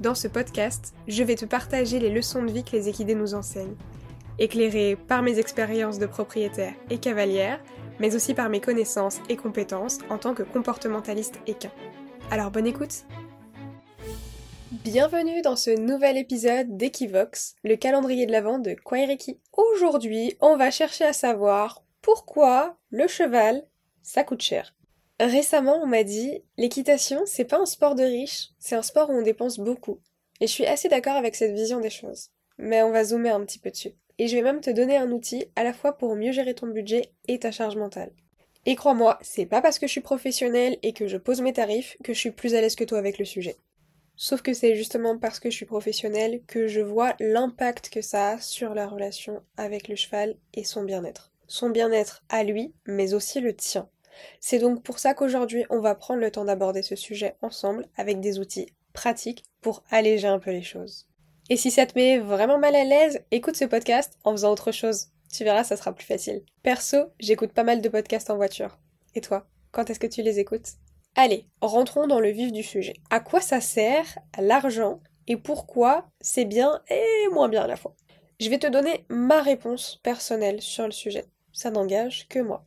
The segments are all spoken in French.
dans ce podcast, je vais te partager les leçons de vie que les équidés nous enseignent, éclairées par mes expériences de propriétaire et cavalière, mais aussi par mes connaissances et compétences en tant que comportementaliste équin. Alors bonne écoute Bienvenue dans ce nouvel épisode d'Equivox, le calendrier de l'Avent de Kwaireki. Aujourd'hui, on va chercher à savoir pourquoi le cheval, ça coûte cher. Récemment, on m'a dit l'équitation, c'est pas un sport de riche, c'est un sport où on dépense beaucoup. Et je suis assez d'accord avec cette vision des choses. Mais on va zoomer un petit peu dessus. Et je vais même te donner un outil à la fois pour mieux gérer ton budget et ta charge mentale. Et crois-moi, c'est pas parce que je suis professionnelle et que je pose mes tarifs que je suis plus à l'aise que toi avec le sujet. Sauf que c'est justement parce que je suis professionnelle que je vois l'impact que ça a sur la relation avec le cheval et son bien-être. Son bien-être à lui, mais aussi le tien. C'est donc pour ça qu'aujourd'hui on va prendre le temps d'aborder ce sujet ensemble avec des outils pratiques pour alléger un peu les choses. Et si ça te met vraiment mal à l'aise, écoute ce podcast en faisant autre chose. Tu verras, ça sera plus facile. Perso, j'écoute pas mal de podcasts en voiture. Et toi, quand est-ce que tu les écoutes? Allez, rentrons dans le vif du sujet. À quoi ça sert l'argent et pourquoi c'est bien et moins bien à la fois? Je vais te donner ma réponse personnelle sur le sujet. Ça n'engage que moi.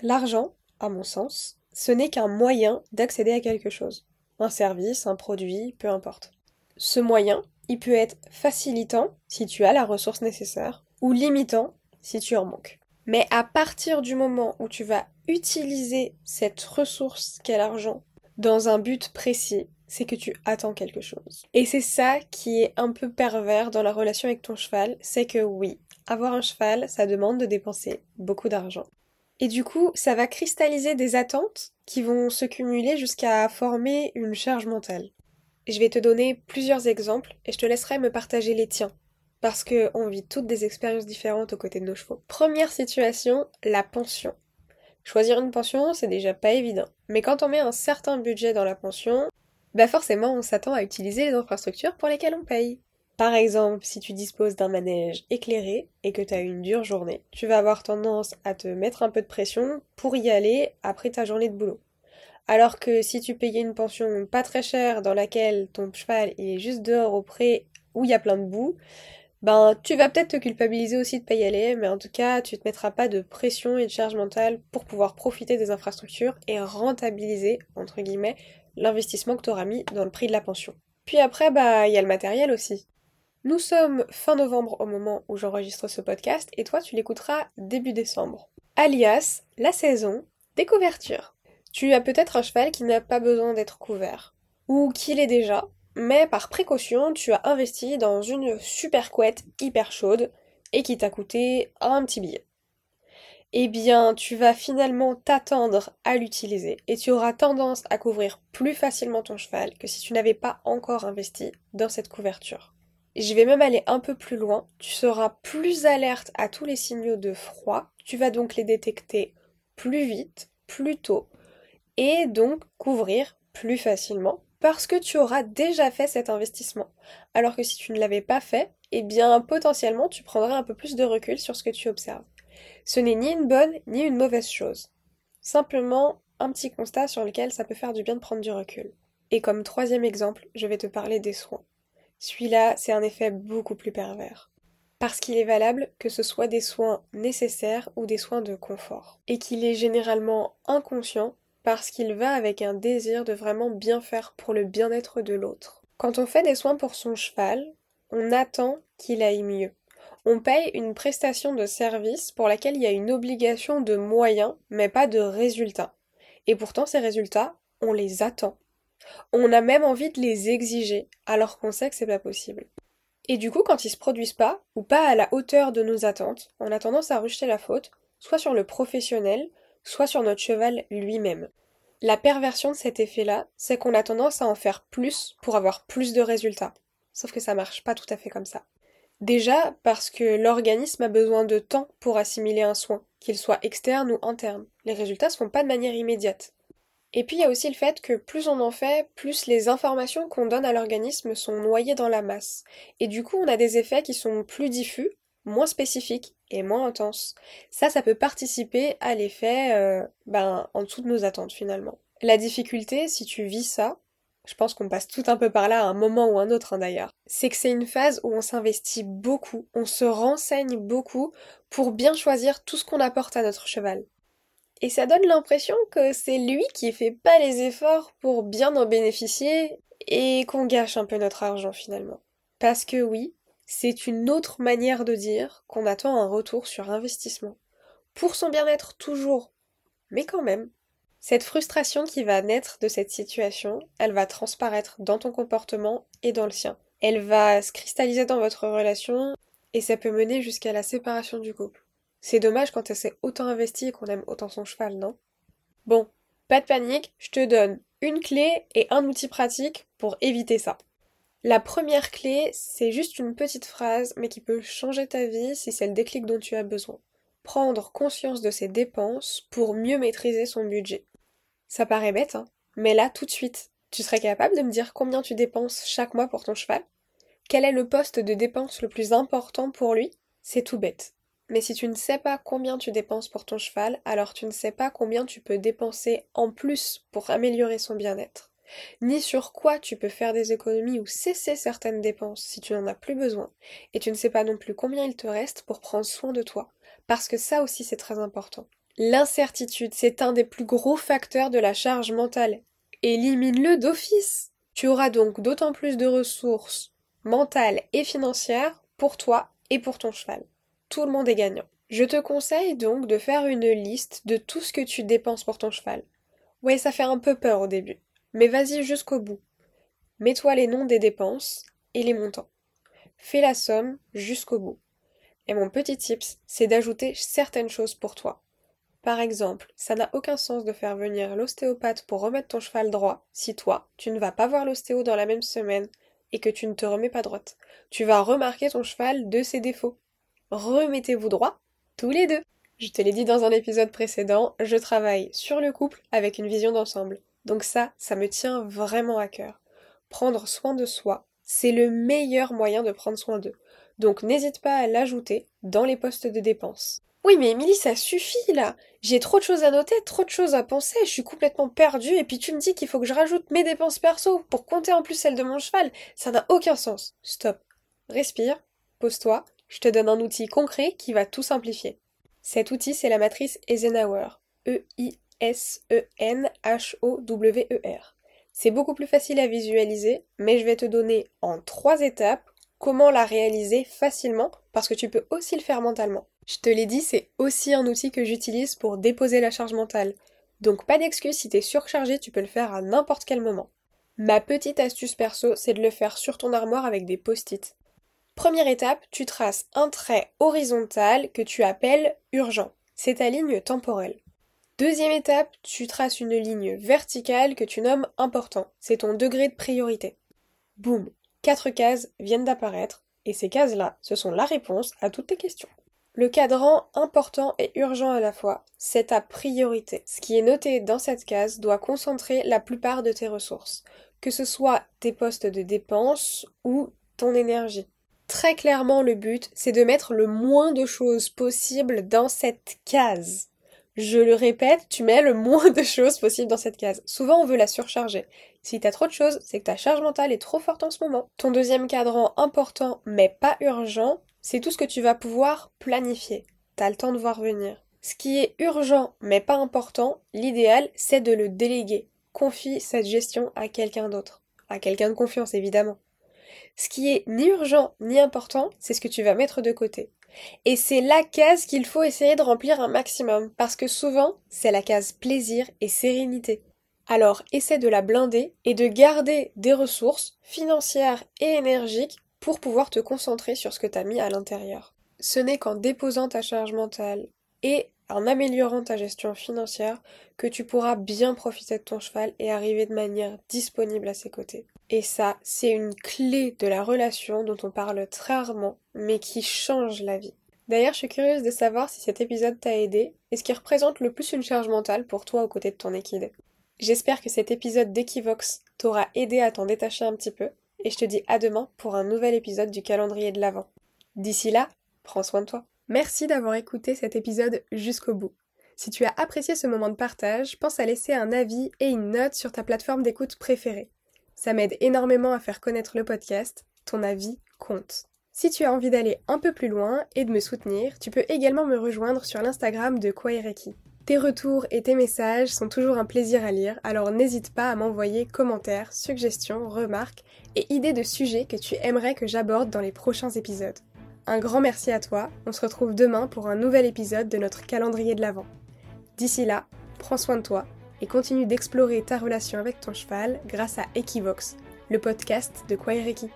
L'argent, à mon sens, ce n'est qu'un moyen d'accéder à quelque chose. Un service, un produit, peu importe. Ce moyen, il peut être facilitant si tu as la ressource nécessaire, ou limitant si tu en manques. Mais à partir du moment où tu vas utiliser cette ressource qu'est l'argent dans un but précis, c'est que tu attends quelque chose. Et c'est ça qui est un peu pervers dans la relation avec ton cheval, c'est que oui, avoir un cheval, ça demande de dépenser beaucoup d'argent. Et du coup, ça va cristalliser des attentes qui vont se cumuler jusqu'à former une charge mentale. Je vais te donner plusieurs exemples et je te laisserai me partager les tiens. Parce qu'on vit toutes des expériences différentes aux côtés de nos chevaux. Première situation, la pension. Choisir une pension, c'est déjà pas évident. Mais quand on met un certain budget dans la pension, bah forcément on s'attend à utiliser les infrastructures pour lesquelles on paye. Par exemple, si tu disposes d'un manège éclairé et que tu as une dure journée, tu vas avoir tendance à te mettre un peu de pression pour y aller après ta journée de boulot. Alors que si tu payais une pension pas très chère dans laquelle ton cheval est juste dehors au pré où il y a plein de boue, ben tu vas peut-être te culpabiliser aussi de pas y aller, mais en tout cas tu te mettras pas de pression et de charge mentale pour pouvoir profiter des infrastructures et rentabiliser, entre guillemets, l'investissement que tu auras mis dans le prix de la pension. Puis après, bah, il y a le matériel aussi. Nous sommes fin novembre au moment où j'enregistre ce podcast et toi tu l'écouteras début décembre. Alias la saison des couvertures. Tu as peut-être un cheval qui n'a pas besoin d'être couvert ou qui l'est déjà, mais par précaution tu as investi dans une super couette hyper chaude et qui t'a coûté un petit billet. Eh bien, tu vas finalement t'attendre à l'utiliser et tu auras tendance à couvrir plus facilement ton cheval que si tu n'avais pas encore investi dans cette couverture. Je vais même aller un peu plus loin. Tu seras plus alerte à tous les signaux de froid. Tu vas donc les détecter plus vite, plus tôt, et donc couvrir plus facilement parce que tu auras déjà fait cet investissement. Alors que si tu ne l'avais pas fait, eh bien potentiellement tu prendrais un peu plus de recul sur ce que tu observes. Ce n'est ni une bonne ni une mauvaise chose. Simplement un petit constat sur lequel ça peut faire du bien de prendre du recul. Et comme troisième exemple, je vais te parler des soins. Celui-là, c'est un effet beaucoup plus pervers. Parce qu'il est valable que ce soit des soins nécessaires ou des soins de confort. Et qu'il est généralement inconscient parce qu'il va avec un désir de vraiment bien faire pour le bien-être de l'autre. Quand on fait des soins pour son cheval, on attend qu'il aille mieux. On paye une prestation de service pour laquelle il y a une obligation de moyens, mais pas de résultats. Et pourtant, ces résultats, on les attend. On a même envie de les exiger, alors qu'on sait que c'est pas possible. Et du coup, quand ils se produisent pas, ou pas à la hauteur de nos attentes, on a tendance à rejeter la faute, soit sur le professionnel, soit sur notre cheval lui-même. La perversion de cet effet-là, c'est qu'on a tendance à en faire plus pour avoir plus de résultats. Sauf que ça marche pas tout à fait comme ça. Déjà parce que l'organisme a besoin de temps pour assimiler un soin, qu'il soit externe ou interne. Les résultats se font pas de manière immédiate. Et puis il y a aussi le fait que plus on en fait, plus les informations qu'on donne à l'organisme sont noyées dans la masse. Et du coup, on a des effets qui sont plus diffus, moins spécifiques et moins intenses. Ça, ça peut participer à l'effet euh, ben, en dessous de nos attentes finalement. La difficulté, si tu vis ça, je pense qu'on passe tout un peu par là à un moment ou un autre hein, d'ailleurs, c'est que c'est une phase où on s'investit beaucoup, on se renseigne beaucoup pour bien choisir tout ce qu'on apporte à notre cheval. Et ça donne l'impression que c'est lui qui fait pas les efforts pour bien en bénéficier et qu'on gâche un peu notre argent finalement. Parce que oui, c'est une autre manière de dire qu'on attend un retour sur investissement. Pour son bien-être toujours. Mais quand même. Cette frustration qui va naître de cette situation, elle va transparaître dans ton comportement et dans le sien. Elle va se cristalliser dans votre relation et ça peut mener jusqu'à la séparation du couple. C'est dommage quand elle s'est autant investie et qu'on aime autant son cheval, non? Bon, pas de panique, je te donne une clé et un outil pratique pour éviter ça. La première clé, c'est juste une petite phrase, mais qui peut changer ta vie si c'est le déclic dont tu as besoin. Prendre conscience de ses dépenses pour mieux maîtriser son budget. Ça paraît bête, hein mais là, tout de suite, tu serais capable de me dire combien tu dépenses chaque mois pour ton cheval? Quel est le poste de dépense le plus important pour lui? C'est tout bête. Mais si tu ne sais pas combien tu dépenses pour ton cheval, alors tu ne sais pas combien tu peux dépenser en plus pour améliorer son bien-être. Ni sur quoi tu peux faire des économies ou cesser certaines dépenses si tu n'en as plus besoin. Et tu ne sais pas non plus combien il te reste pour prendre soin de toi. Parce que ça aussi c'est très important. L'incertitude, c'est un des plus gros facteurs de la charge mentale. Élimine-le d'office. Tu auras donc d'autant plus de ressources mentales et financières pour toi et pour ton cheval tout le monde est gagnant. Je te conseille donc de faire une liste de tout ce que tu dépenses pour ton cheval. Ouais, ça fait un peu peur au début, mais vas-y jusqu'au bout. Mets-toi les noms des dépenses et les montants. Fais la somme jusqu'au bout. Et mon petit tips, c'est d'ajouter certaines choses pour toi. Par exemple, ça n'a aucun sens de faire venir l'ostéopathe pour remettre ton cheval droit si toi, tu ne vas pas voir l'ostéo dans la même semaine et que tu ne te remets pas droite. Tu vas remarquer ton cheval de ses défauts remettez-vous droit, tous les deux. Je te l'ai dit dans un épisode précédent, je travaille sur le couple avec une vision d'ensemble. Donc ça, ça me tient vraiment à cœur. Prendre soin de soi, c'est le meilleur moyen de prendre soin d'eux. Donc n'hésite pas à l'ajouter dans les postes de dépenses. Oui mais Émilie, ça suffit là. J'ai trop de choses à noter, trop de choses à penser, je suis complètement perdue et puis tu me dis qu'il faut que je rajoute mes dépenses perso pour compter en plus celles de mon cheval. Ça n'a aucun sens. Stop. Respire, pose-toi je te donne un outil concret qui va tout simplifier. Cet outil, c'est la matrice Eisenhower. E-I-S-E-N-H-O-W-E-R. C'est beaucoup plus facile à visualiser, mais je vais te donner en trois étapes comment la réaliser facilement parce que tu peux aussi le faire mentalement. Je te l'ai dit, c'est aussi un outil que j'utilise pour déposer la charge mentale. Donc pas d'excuse si t'es surchargé, tu peux le faire à n'importe quel moment. Ma petite astuce perso, c'est de le faire sur ton armoire avec des post-it. Première étape, tu traces un trait horizontal que tu appelles urgent. C'est ta ligne temporelle. Deuxième étape, tu traces une ligne verticale que tu nommes important. C'est ton degré de priorité. Boum, quatre cases viennent d'apparaître et ces cases-là, ce sont la réponse à toutes tes questions. Le cadran important et urgent à la fois, c'est ta priorité. Ce qui est noté dans cette case doit concentrer la plupart de tes ressources, que ce soit tes postes de dépenses ou ton énergie. Très clairement, le but, c'est de mettre le moins de choses possible dans cette case. Je le répète, tu mets le moins de choses possible dans cette case. Souvent, on veut la surcharger. Si t'as trop de choses, c'est que ta charge mentale est trop forte en ce moment. Ton deuxième cadran important, mais pas urgent, c'est tout ce que tu vas pouvoir planifier. T'as le temps de voir venir. Ce qui est urgent, mais pas important, l'idéal, c'est de le déléguer. Confie cette gestion à quelqu'un d'autre. À quelqu'un de confiance, évidemment. Ce qui est ni urgent ni important, c'est ce que tu vas mettre de côté. Et c'est la case qu'il faut essayer de remplir un maximum, parce que souvent, c'est la case plaisir et sérénité. Alors, essaie de la blinder et de garder des ressources financières et énergiques pour pouvoir te concentrer sur ce que tu as mis à l'intérieur. Ce n'est qu'en déposant ta charge mentale et en améliorant ta gestion financière que tu pourras bien profiter de ton cheval et arriver de manière disponible à ses côtés. Et ça, c'est une clé de la relation dont on parle très rarement, mais qui change la vie. D'ailleurs, je suis curieuse de savoir si cet épisode t'a aidé et ce qui représente le plus une charge mentale pour toi aux côtés de ton équidé. J'espère que cet épisode d'Equivox t'aura aidé à t'en détacher un petit peu, et je te dis à demain pour un nouvel épisode du calendrier de l'Avent. D'ici là, prends soin de toi. Merci d'avoir écouté cet épisode jusqu'au bout. Si tu as apprécié ce moment de partage, pense à laisser un avis et une note sur ta plateforme d'écoute préférée. Ça m'aide énormément à faire connaître le podcast, ton avis compte. Si tu as envie d'aller un peu plus loin et de me soutenir, tu peux également me rejoindre sur l'Instagram de Kwaireki. Tes retours et tes messages sont toujours un plaisir à lire, alors n'hésite pas à m'envoyer commentaires, suggestions, remarques et idées de sujets que tu aimerais que j'aborde dans les prochains épisodes. Un grand merci à toi, on se retrouve demain pour un nouvel épisode de notre calendrier de l'Avent. D'ici là, prends soin de toi et continue d'explorer ta relation avec ton cheval grâce à Equivox, le podcast de Kwaireki.